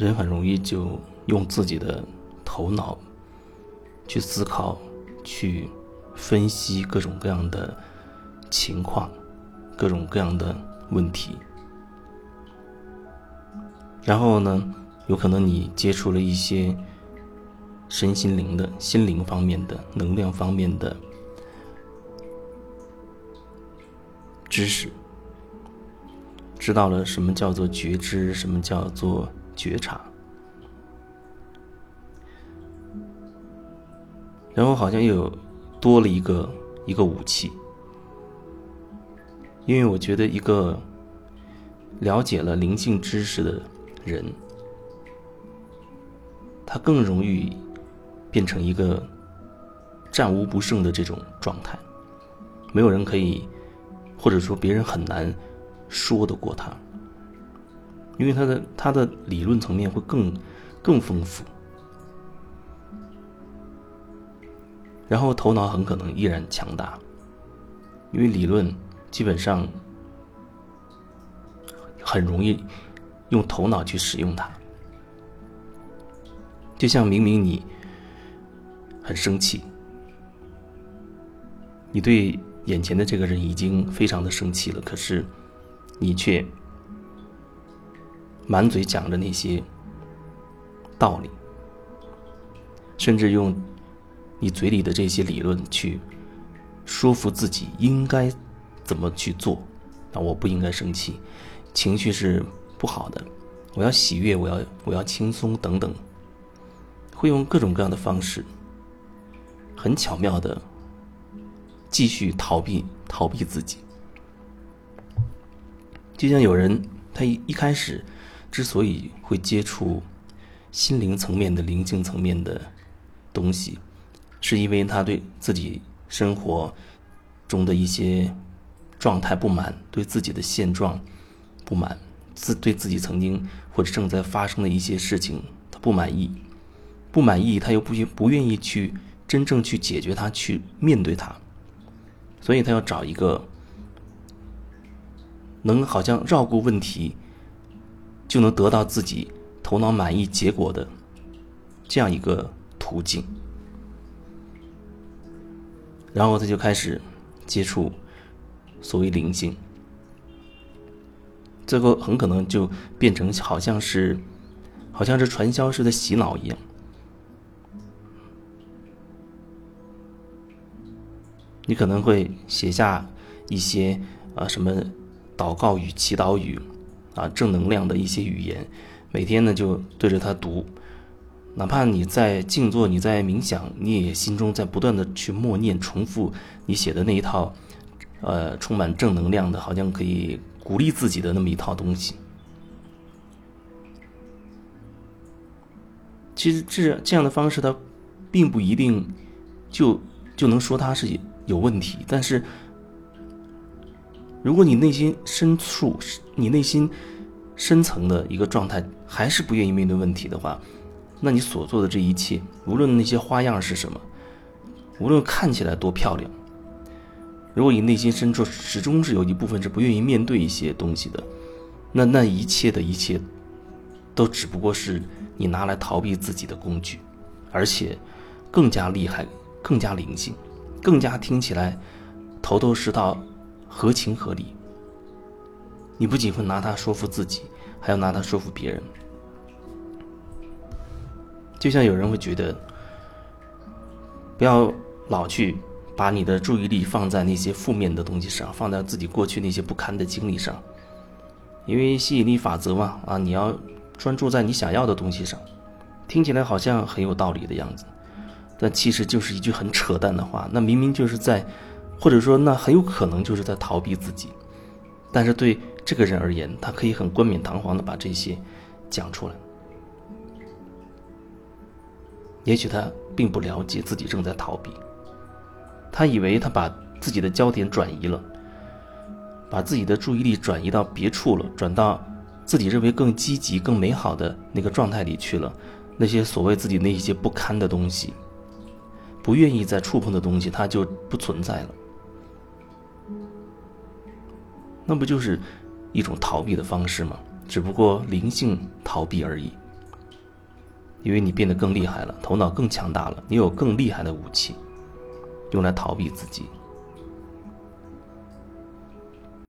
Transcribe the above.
人很容易就用自己的头脑去思考、去分析各种各样的情况、各种各样的问题，然后呢，有可能你接触了一些身心灵的心灵方面的、能量方面的知识。知道了什么叫做觉知，什么叫做觉察，然后好像又多了一个一个武器，因为我觉得一个了解了灵性知识的人，他更容易变成一个战无不胜的这种状态，没有人可以，或者说别人很难。说得过他，因为他的他的理论层面会更更丰富，然后头脑很可能依然强大，因为理论基本上很容易用头脑去使用它，就像明明你很生气，你对眼前的这个人已经非常的生气了，可是。你却满嘴讲着那些道理，甚至用你嘴里的这些理论去说服自己应该怎么去做。啊，我不应该生气，情绪是不好的，我要喜悦，我要我要轻松等等，会用各种各样的方式，很巧妙的继续逃避逃避自己。就像有人，他一一开始之所以会接触心灵层面的灵性层面的东西，是因为他对自己生活中的一些状态不满，对自己的现状不满，自对自己曾经或者正在发生的一些事情他不满意，不满意他又不不愿意去真正去解决它，去面对它，所以他要找一个。能好像绕过问题，就能得到自己头脑满意结果的这样一个途径，然后他就开始接触所谓灵性，最后很可能就变成好像是好像是传销式的洗脑一样，你可能会写下一些啊什么。祷告语、祈祷语，啊，正能量的一些语言，每天呢就对着它读，哪怕你在静坐、你在冥想，你也心中在不断的去默念、重复你写的那一套，呃，充满正能量的，好像可以鼓励自己的那么一套东西。其实这这样的方式，它并不一定就就能说它是有问题，但是。如果你内心深处，你内心深层的一个状态还是不愿意面对问题的话，那你所做的这一切，无论那些花样是什么，无论看起来多漂亮，如果你内心深处始终是有一部分是不愿意面对一些东西的，那那一切的一切，都只不过是你拿来逃避自己的工具，而且更加厉害、更加灵性、更加听起来头头是道。合情合理。你不仅会拿它说服自己，还要拿它说服别人。就像有人会觉得，不要老去把你的注意力放在那些负面的东西上，放在自己过去那些不堪的经历上，因为吸引力法则嘛，啊，你要专注在你想要的东西上。听起来好像很有道理的样子，但其实就是一句很扯淡的话。那明明就是在。或者说，那很有可能就是在逃避自己，但是对这个人而言，他可以很冠冕堂皇的把这些讲出来。也许他并不了解自己正在逃避，他以为他把自己的焦点转移了，把自己的注意力转移到别处了，转到自己认为更积极、更美好的那个状态里去了。那些所谓自己那些不堪的东西，不愿意再触碰的东西，它就不存在了。那不就是一种逃避的方式吗？只不过灵性逃避而已，因为你变得更厉害了，头脑更强大了，你有更厉害的武器，用来逃避自己。